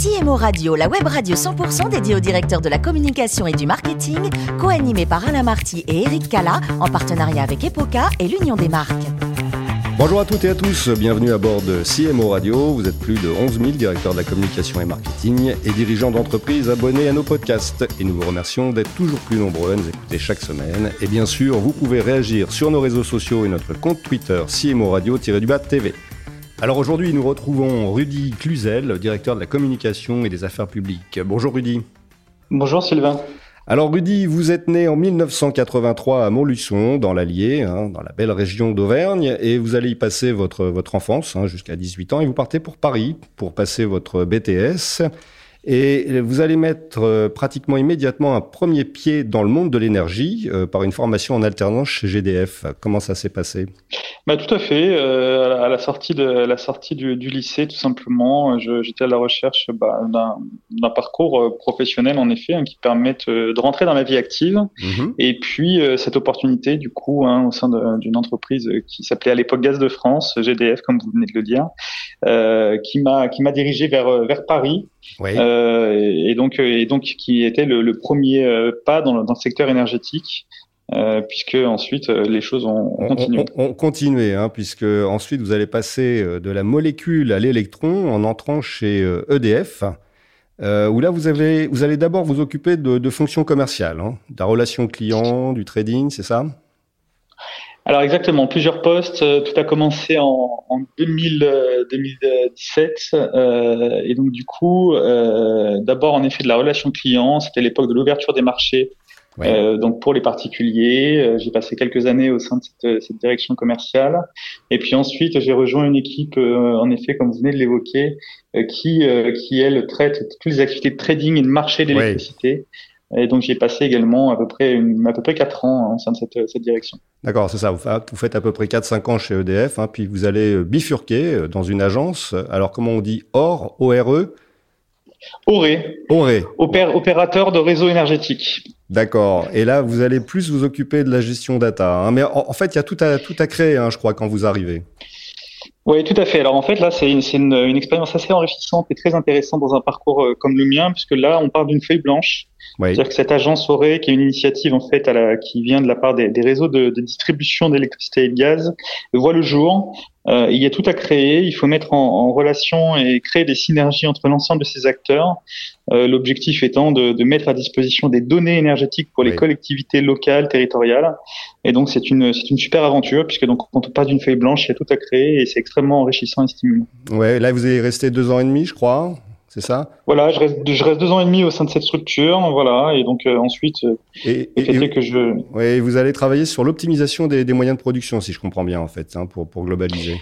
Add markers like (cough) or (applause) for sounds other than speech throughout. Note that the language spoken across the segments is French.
CMO Radio, la web radio 100% dédiée aux directeurs de la communication et du marketing, co-animée par Alain Marty et Eric Cala, en partenariat avec Epoca et l'Union des marques. Bonjour à toutes et à tous, bienvenue à bord de CMO Radio. Vous êtes plus de 11 000 directeurs de la communication et marketing et dirigeants d'entreprises abonnés à nos podcasts. Et nous vous remercions d'être toujours plus nombreux à nous écouter chaque semaine. Et bien sûr, vous pouvez réagir sur nos réseaux sociaux et notre compte Twitter CMO Radio-du-Bas TV. Alors aujourd'hui, nous retrouvons Rudy Cluzel, directeur de la communication et des affaires publiques. Bonjour Rudy. Bonjour Sylvain. Alors Rudy, vous êtes né en 1983 à Montluçon, dans l'Allier, hein, dans la belle région d'Auvergne, et vous allez y passer votre, votre enfance hein, jusqu'à 18 ans, et vous partez pour Paris pour passer votre BTS. Et vous allez mettre euh, pratiquement immédiatement un premier pied dans le monde de l'énergie euh, par une formation en alternance chez GDF. Comment ça s'est passé? Bah, Tout à fait. Euh, à la sortie, de, la sortie du, du lycée, tout simplement, j'étais à la recherche bah, d'un parcours professionnel, en effet, hein, qui permette de rentrer dans la vie active. Mhm. Et puis, cette opportunité, du coup, hein, au sein d'une entreprise qui s'appelait à l'époque Gaz de France, GDF, comme vous venez de le dire, qui m'a dirigé vers, vers Paris. Oui. Euh, et donc et donc qui était le, premier euh, pas dans le, dans le secteur énergétique. Euh, puisque ensuite les choses ont, continué. On, on, continué, hein, puisque ensuite vous allez passer de la molécule à l'électron en entrant chez EDF, euh, où là vous avez vous allez d'abord vous occuper de, de fonctions commerciales, hein, de la relation client, du trading, c'est ça? Alors exactement, plusieurs postes. Euh, tout a commencé en, en 2000, 2017 euh, et donc du coup, euh, d'abord en effet de la relation client. C'était l'époque de l'ouverture des marchés. Euh, donc pour les particuliers, euh, j'ai passé quelques années au sein de cette, cette direction commerciale. Et puis ensuite, j'ai rejoint une équipe, en effet, comme vous venez de l'évoquer, qui, qui elle traite toutes les activités de trading et de marché d'électricité. Et donc j'ai passé également à peu près une, à peu près quatre ans au sein de cette, cette direction. D'accord, c'est ça. Vous faites à peu près 4-5 ans chez EDF, hein, puis vous allez euh, bifurquer euh, dans une agence. Alors comment on dit OR, ORE ORE. ORE. opérateur de réseau énergétique. D'accord. Et là, vous allez plus vous occuper de la gestion data. Hein. Mais en, fait, il y a tout à, tout à créer, hein, je crois, quand vous arrivez. Oui, tout à fait. Alors en fait, là, c'est une, une, une, expérience assez enrichissante et très intéressante dans un parcours euh, comme le mien, puisque là, on part d'une feuille blanche. C'est-à-dire que cette agence aurait, qui est une initiative en fait à la, qui vient de la part des, des réseaux de, de distribution d'électricité et de gaz, voit le jour. Euh, il y a tout à créer. Il faut mettre en, en relation et créer des synergies entre l'ensemble de ces acteurs. Euh, L'objectif étant de, de, mettre à disposition des données énergétiques pour les collectivités locales, territoriales. Et donc c'est une c'est une super aventure puisque donc quand on passe d'une feuille blanche, il y a tout à créer et c'est extrêmement enrichissant et stimulant. Ouais, là vous allez rester deux ans et demi, je crois c'est ça? Voilà, je reste, je reste deux ans et demi au sein de cette structure, voilà, et donc euh, ensuite, euh, et, et, que je. Oui, vous allez travailler sur l'optimisation des, des, moyens de production, si je comprends bien, en fait, hein, pour, pour globaliser.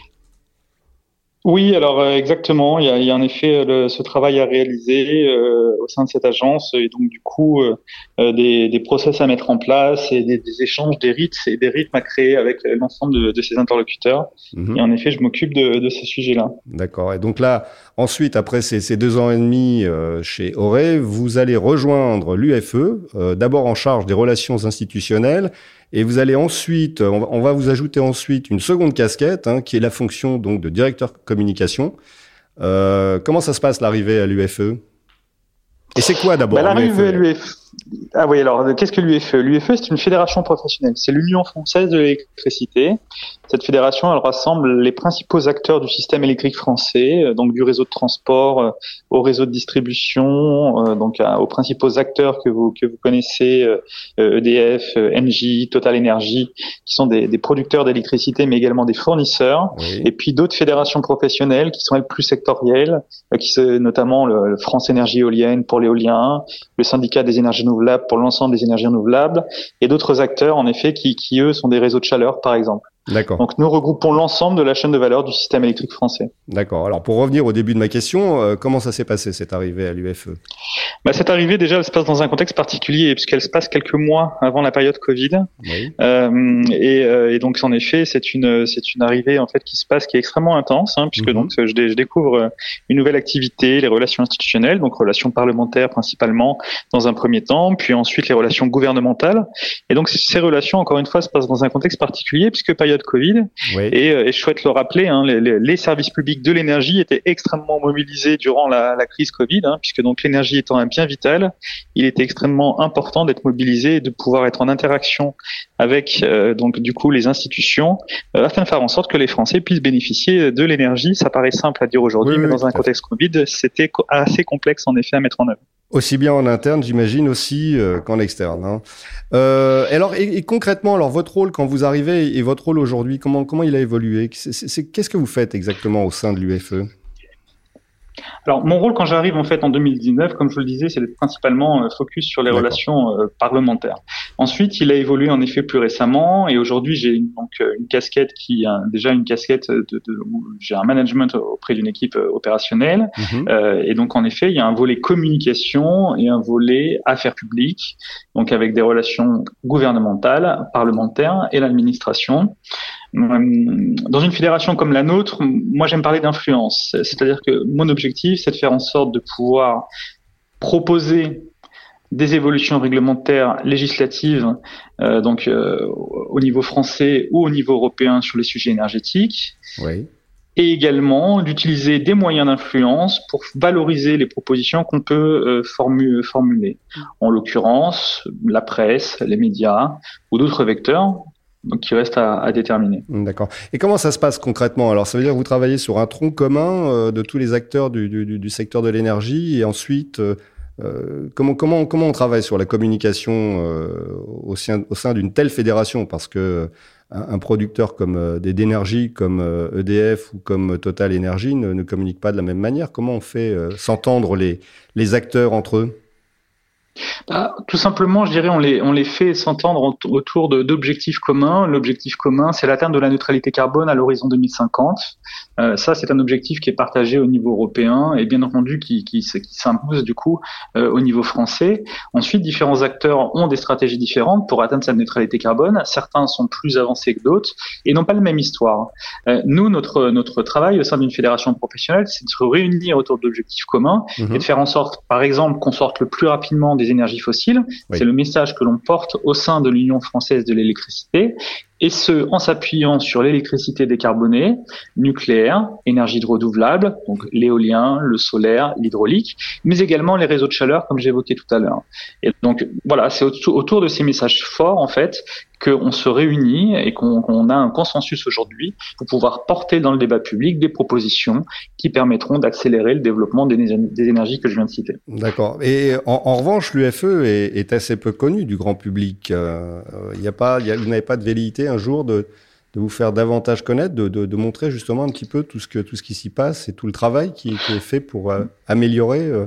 Oui, alors euh, exactement. Il y, a, il y a, en effet le, ce travail à réaliser euh, au sein de cette agence et donc du coup euh, des, des, process à mettre en place et des, des, échanges, des rites et des rythmes à créer avec l'ensemble de, de, ces interlocuteurs. Mhm. Et en effet, je m'occupe de, de, ces sujets-là. D'accord. Et donc là, ensuite, après ces, ces deux ans et demi chez Auré, vous allez rejoindre l'UFE, d'abord en charge des relations institutionnelles et vous allez ensuite, on va vous ajouter ensuite une seconde casquette, hein, qui est la fonction donc de directeur communication. Euh, comment ça se passe l'arrivée à l'UFE? Et c'est quoi d'abord bah, L'arrivée à l'UFE, ah oui, alors qu'est-ce que l'UFE L'UFE, c'est une fédération professionnelle. C'est l'Union française de l'électricité. Cette fédération, elle rassemble les principaux acteurs du système électrique français, euh, donc du réseau de transport euh, au réseau de distribution, euh, donc aux principaux acteurs que vous que vous connaissez, EDF, e Engie, Total Energy, qui sont des, des producteurs d'électricité, mais également des fournisseurs. Et puis d'autres fédérations professionnelles qui sont elles plus sectorielles, qui sont notamment le France Énergie Éolienne pour l'éolien, le syndicat des énergies renouvelables pour l'ensemble des énergies renouvelables, et d'autres acteurs, en effet, qui, qui, eux, sont des réseaux de chaleur, par exemple. D'accord. Donc nous regroupons l'ensemble de la chaîne de valeur du système électrique français. D'accord. Alors pour revenir au début de ma question, euh, comment ça s'est passé cette arrivée à l'UFE? Bah, Cette arrivée, déjà, elle se passe dans un contexte particulier, puisqu'elle se passe quelques mois avant la période Covid. Oui. Euh, et, euh, et, donc, en effet, c'est une, c'est une arrivée en fait qui se passe, qui est extrêmement intense, hein, puisque mhm. donc je, je, découvre une nouvelle activité, les relations institutionnelles, donc relations parlementaires principalement dans un premier temps, puis ensuite les relations gouvernementales. Et donc, ces relations, encore une fois, se passent dans un contexte particulier, puisque période Covid. Oui. Et, et, je souhaite le rappeler, hein, les, services publics de l'énergie étaient extrêmement mobilisés durant la, la crise Covid, hein, puisque donc l'énergie étant un bien vital, il était extrêmement important d'être mobilisé et de pouvoir être en interaction avec euh, donc du coup les institutions euh, afin de faire en sorte que les Français puissent bénéficier de l'énergie. Ça paraît simple à dire aujourd'hui, mais dans un contexte Covid, c'était assez complexe en effet à mettre en œuvre. Aussi bien en interne, j'imagine, aussi euh, qu'en externe. Hein. Euh, alors, et, concrètement, alors votre rôle quand vous arrivez et votre rôle aujourd'hui, comment comment il a évolué? Qu'est-ce que vous faites exactement au sein de l'UFE? Alors mon rôle quand j'arrive en fait en 2019, comme je le disais, c'est principalement euh, focus sur les relations euh, parlementaires. Ensuite, il a évolué en effet plus récemment et aujourd'hui j'ai donc euh, une casquette qui a déjà une casquette de, de j'ai un management auprès d'une équipe opérationnelle mhm. euh, et donc en effet il y a un volet communication et un volet affaires publiques, donc avec des relations gouvernementales, parlementaires et l'administration. Euh, dans une fédération comme la nôtre, moi j'aime parler d'influence. C'est-à-dire que mon objectif, c'est de faire en sorte de pouvoir proposer des évolutions réglementaires législatives, euh, donc euh, au niveau français ou au niveau européen sur les sujets énergétiques. Oui. Et également d'utiliser des moyens d'influence pour valoriser les propositions qu'on peut formuler. En l'occurrence, la presse, les médias ou d'autres vecteurs donc qui reste à, déterminer. D'accord. Et comment ça se passe concrètement? Alors, ça veut dire que vous travaillez sur un tronc commun euh, de tous les acteurs du, secteur de l'énergie, et ensuite, euh, euh comment, comment, comment on travaille sur la communication au sein, au sein d'une telle fédération? Parce que un, producteur comme d'énergie comme EDF e ou comme Total Energy ne, ne, communique pas de la même manière. Comment on fait s'entendre les, les acteurs entre eux? Bah, tout simplement, je dirais, on les, on les fait s'entendre autour d'objectifs communs. L'objectif commun, c'est l'atteinte de la neutralité carbone à l'horizon 2050. Euh, ça, c'est un objectif qui est partagé au niveau européen et bien entendu qui, qui, qui s'impose du coup euh, au niveau français. Ensuite, différents acteurs ont des stratégies différentes pour atteindre cette neutralité carbone. Certains sont plus avancés que d'autres et n'ont pas la même histoire. Euh, nous, notre, notre travail au sein d'une fédération professionnelle, c'est de se réunir autour d'objectifs communs mhm. et de faire en sorte, par exemple, qu'on sorte le plus rapidement des énergies fossiles. C'est le message que l'on porte au sein de l'Union française de l'électricité et ce, en s'appuyant sur l'électricité décarbonée, nucléaire, énergie renouvelable, donc l'éolien, le solaire, l'hydraulique, mais également les réseaux de chaleur, comme j'évoquais tout à l'heure. Et donc, voilà, c'est autour de ces messages forts, en fait, qu'on se réunit et qu'on a un consensus aujourd'hui pour pouvoir porter dans le débat public des propositions qui permettront d'accélérer le développement des, énergies que je viens de citer. D'accord. Et en, revanche, l'UFE est, assez peu connu du grand public. Euh, il n'y a pas, y vous n'avez pas de velléité un jour de, vous faire davantage connaître, de, montrer justement un petit peu tout ce, qui s'y passe et tout le travail qui, est fait pour euh, améliorer euh, euh,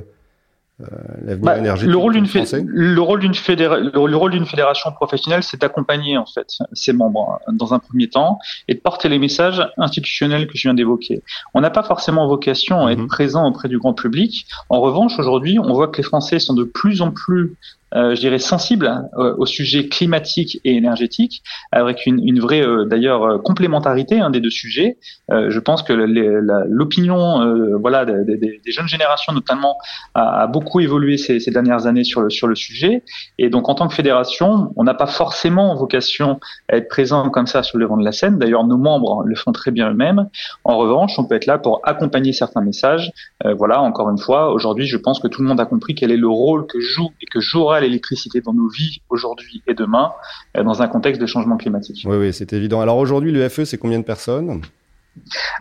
bah, énergétique le rôle d'une le rôle d'une le rôle d'une fédération professionnelle c'est d'accompagner en fait ses membres hein, dans un premier temps et de porter les messages institutionnels que je viens d'évoquer. On n'a pas forcément vocation à être mhm. présent auprès du grand public. En revanche, aujourd'hui, on voit que les Français sont de plus en plus euh, je dirais, sensible euh, au sujet climatique et énergétique, avec une, une vraie, euh, d'ailleurs, euh, complémentarité hein, des deux sujets. je pense que l'opinion, voilà, des, des, des, jeunes générations notamment, a, a beaucoup évolué ces, ces, dernières années sur le sur le sujet. Et donc, en tant que fédération, on n'a pas forcément vocation à être présent comme ça sur le devant de la scène. D'ailleurs, nos membres le font très bien eux-mêmes. En revanche, on peut être là pour accompagner certains messages. voilà, encore une fois, aujourd'hui, je pense que tout le monde a compris quel est le rôle que joue et que jouera l'électricité dans nos vies aujourd'hui et demain euh, dans un contexte de changement climatique. Oui, oui, c'est évident. Alors aujourd'hui, l'UFE, c'est combien de personnes?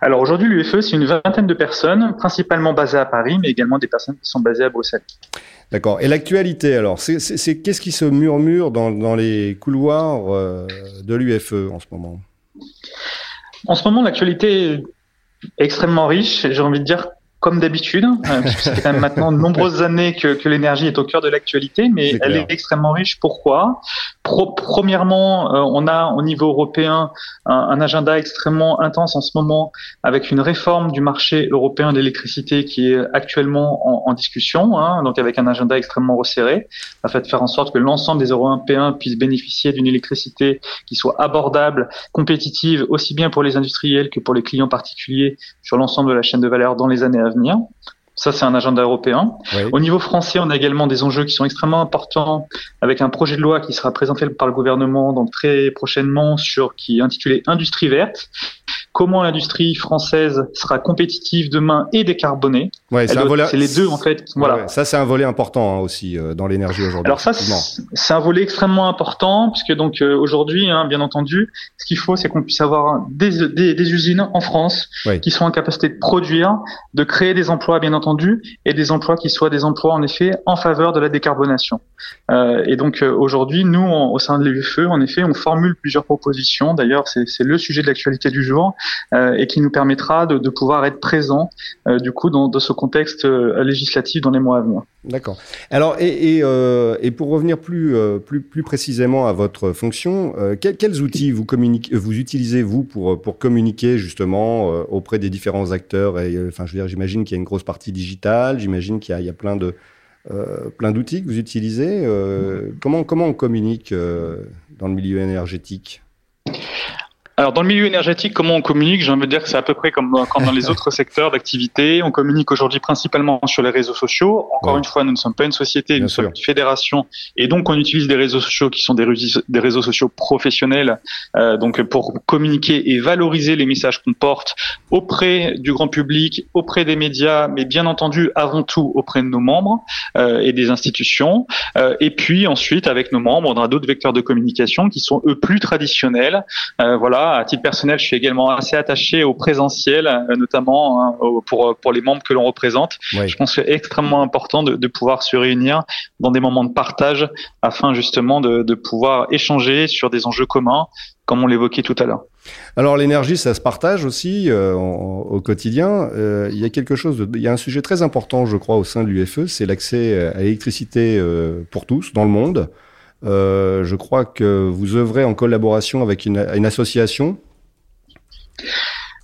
Alors aujourd'hui, l'UFE, c'est une vingtaine de personnes, principalement basées à Paris, mais également des personnes qui sont basées à Bruxelles. D'accord. Et l'actualité, alors, c'est qu'est-ce qui se murmure dans, les couloirs euh, de l'UFE en ce moment? En ce moment, l'actualité est extrêmement riche. J'ai envie de dire comme d'habitude, euh, puisque c'est quand même maintenant de (laughs) nombreuses années que, que l'énergie est au cœur de l'actualité, mais elle est extrêmement riche. Pourquoi? Premièrement, euh, on a au niveau européen un, un, agenda extrêmement intense en ce moment, avec une réforme du marché européen de l'électricité qui est actuellement en, en discussion, hein, donc avec un agenda extrêmement resserré, afin de faire en sorte que l'ensemble des Européens puissent bénéficier d'une électricité qui soit abordable, compétitive, aussi bien pour les industriels que pour les clients particuliers sur l'ensemble de la chaîne de valeur dans les années à Ça, c'est un agenda européen. Au niveau français, on a également des enjeux qui sont extrêmement importants avec un projet de loi qui sera présenté par le gouvernement donc très prochainement sur qui est intitulé Industrie verte comment l'industrie française sera compétitive demain et décarbonée? Ouais, c'est les deux en fait. Voilà. ça c'est un volet important hein, aussi euh, dans l'énergie aujourd'hui. Alors ça c'est un volet extrêmement important puisque donc euh, aujourd'hui, hein, bien entendu, ce qu'il faut c'est qu'on puisse avoir des, des, des, usines en France qui sont en capacité de produire, de créer des emplois bien entendu et des emplois qui soient des emplois en effet en faveur de la décarbonation. Euh, et donc euh, aujourd'hui, nous au sein de l'UFE, en effet, on formule plusieurs propositions. D'ailleurs, c'est le sujet de l'actualité du jour euh, et qui nous permettra de, de pouvoir être présent euh, du coup dans, dans, ce contexte euh, législatif dans les mois à venir. D'accord. Alors et, et, et, pour revenir plus, plus, plus précisément à votre fonction, quels, quels, outils vous, communiquez, vous utilisez vous pour, pour communiquer justement auprès des différents acteurs et, Enfin, je veux dire, j'imagine qu'il y a une grosse partie digitale, j'imagine qu'il y, y, a plein de plein d'outils que vous utilisez. comment comment on communique dans le milieu énergétique? Alors dans le milieu énergétique, comment on communique J'ai envie de dire que c'est à peu près comme, comme dans les (laughs) autres secteurs d'activité. On communique aujourd'hui principalement sur les réseaux sociaux. Encore une fois, nous ne sommes pas une société, nous sommes une fédération, et donc on utilise des réseaux sociaux qui sont des, des réseaux sociaux professionnels, euh, donc pour communiquer et valoriser les messages qu'on porte auprès du grand public, auprès des médias, mais bien entendu avant tout auprès de nos membres euh, et des institutions. Euh, et puis ensuite, avec nos membres, on a d'autres vecteurs de communication qui sont eux plus traditionnels. Euh, à titre personnel, je suis également assez attaché au présentiel, euh, notamment hein, pour pour les membres que l'on représente. Je pense que c'est extrêmement important de, de, pouvoir se réunir dans des moments de partage afin justement de, de pouvoir échanger sur des enjeux communs, comme on l'évoquait tout à l'heure. Alors l'énergie, ça se partage aussi euh, au quotidien. Euh, il y a quelque chose, de, il y a un sujet très important, je crois, au sein de l'UFE, c'est l'accès à l'électricité euh, pour tous dans le monde. Euh, je crois que vous œuvrez en collaboration avec une, association.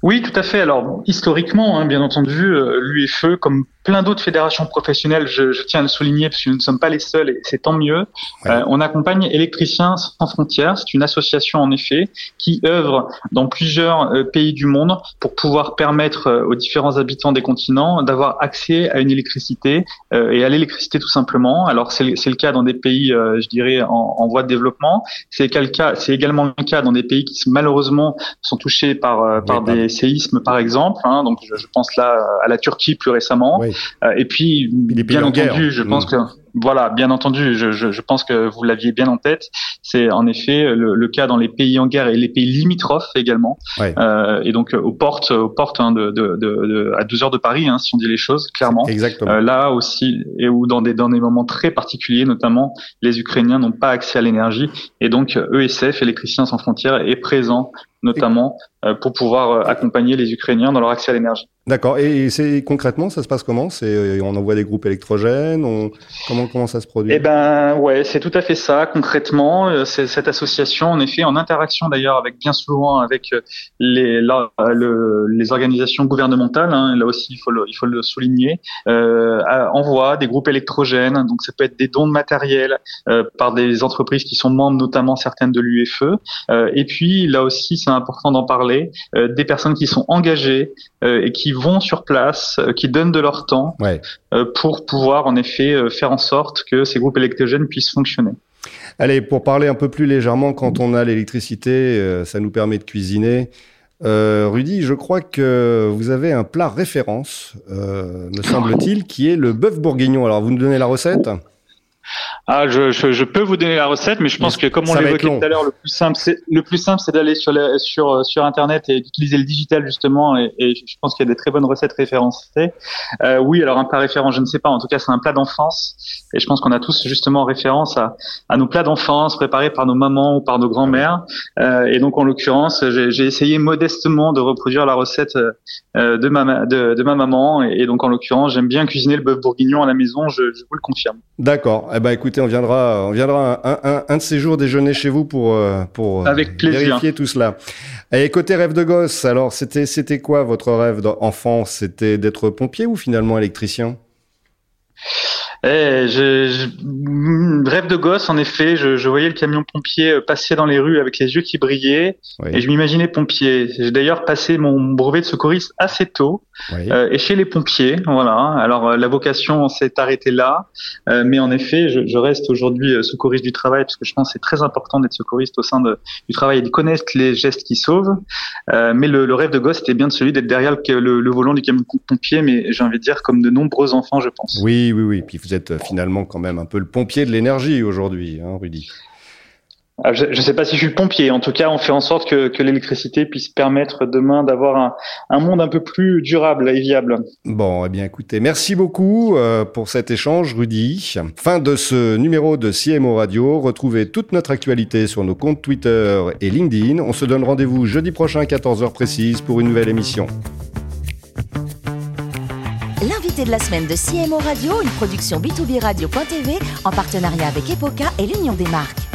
Oui, tout à fait. Alors historiquement, hein, bien entendu, euh, l'UFE, comme plein d'autres fédérations professionnelles, je, je, tiens à le souligner parce que nous ne sommes pas les seuls et c'est tant mieux. Euh, on accompagne Électriciens sans frontières. C'est une association en effet qui œuvre dans plusieurs euh, pays du monde pour pouvoir permettre euh, aux différents habitants des continents d'avoir accès à une électricité euh, et à l'électricité tout simplement. Alors c'est le cas dans des pays, je dirais, en, en, voie de développement. C'est également le cas dans des pays qui malheureusement sont touchés par par des séismes par exemple. Hein, donc je, je, pense là à la Turquie plus récemment. Oui. Euh, et puis, bien entendu, je pense mm. que voilà, bien entendu, je, je, je pense que vous l'aviez bien en tête. C'est en effet le, le, cas dans les pays en guerre et les pays limitrophes également. Euh, et donc aux portes, aux portes hein, de, de, de, à deux heures de Paris, hein, si on dit les choses clairement. Exactement. Euh, là aussi, et où dans des dans des moments très particuliers, notamment les Ukrainiens n'ont pas accès à l'énergie, et donc ESF, Électriciens sans frontières, est présent notamment euh, pour pouvoir euh, accompagner les Ukrainiens dans leur accès à l'énergie. D'accord. Et c'est concrètement, ça se passe comment? C'est euh, on envoie des groupes électrogènes on... Comment comment ça se produit? Eh ben ouais, c'est tout à fait ça. Concrètement, c'est cette association en effet en interaction d'ailleurs avec bien souvent avec les le, les organisations gouvernementales. Hein, là aussi, il faut le il faut le souligner. Euh, envoie des groupes électrogènes. Donc ça peut être des dons de matériel euh, par des entreprises qui sont membres, notamment certaines de l'UFE. Euh, et puis là aussi, c'est important d'en parler. Des personnes qui sont engagées et qui vont sur place, euh, qui donnent de leur temps euh, pour pouvoir en effet euh, faire en sorte que ces groupes électrogènes puissent fonctionner. Allez, pour parler un peu plus légèrement, quand on a l'électricité, ça nous permet de cuisiner. Euh, Rudy, je crois que vous avez un plat référence, euh, me semble-t-il, qui est le bœuf bourguignon. Alors, vous nous donnez la recette? Ah, je, je, je, peux vous donner la recette, mais je pense que comme on l'évoquait tout à l'heure, le plus simple, c'est le plus simple, c'est d'aller sur sur sur internet et d'utiliser le digital justement. Et, et je pense qu'il y a des très bonnes recettes référencées. Euh, oui, alors un plat référent, je ne sais pas. En tout cas, c'est un plat d'enfance, et je pense qu'on a tous justement référence à, à nos plats d'enfance préparés par nos mamans ou par nos grands-mères. Euh, et donc, en l'occurrence, j'ai essayé modestement de reproduire la recette euh, de ma de, de ma maman. Et, donc, en l'occurrence, j'aime bien cuisiner le bœuf bourguignon à la maison. Je, je vous le confirme. D'accord. Eh ben, écoutez on viendra, on viendra un, un, de ces jours déjeuner chez vous pour, euh, pour euh, Avec vérifier tout cela. Et côté rêve de gosse, alors c'était, c'était quoi votre rêve d'enfant? C'était d'être pompier ou finalement électricien? Eh, je, je, rêve de gosse, en effet. Je, je, voyais le camion pompier euh, passer dans les rues avec les yeux qui brillaient, et je m'imaginais pompier. J'ai d'ailleurs passé mon brevet de secouriste assez tôt, euh, et chez les pompiers. Voilà. Alors euh, la vocation s'est arrêtée là, euh, mais en effet, je, je reste aujourd'hui secouriste du travail parce que je pense que c'est très important d'être secouriste au sein de, du travail et de connaître les gestes qui sauvent. mais le, le, rêve de gosse était bien de celui d'être derrière le, le, volant du camion pompier, mais j'ai envie de dire comme de nombreux enfants, je pense. Oui, oui, oui. Puis vous êtes euh, finalement quand même un peu le pompier de l'énergie aujourd'hui, hein, Rudy. Ah, je ne sais pas si je suis pompier. En tout cas, on fait en sorte que, que l'électricité puisse permettre demain d'avoir un, un, monde un peu plus durable et viable. Bon, eh bien, écoutez, merci beaucoup euh, pour cet échange, Rudy. Fin de ce numéro de CMO Radio. Retrouvez toute notre actualité sur nos comptes Twitter et LinkedIn. On se donne rendez-vous jeudi prochain à 14h précise pour une nouvelle émission de la semaine de CMO Radio, une production B2B Radio.tv en partenariat avec Epoca et l'Union des marques.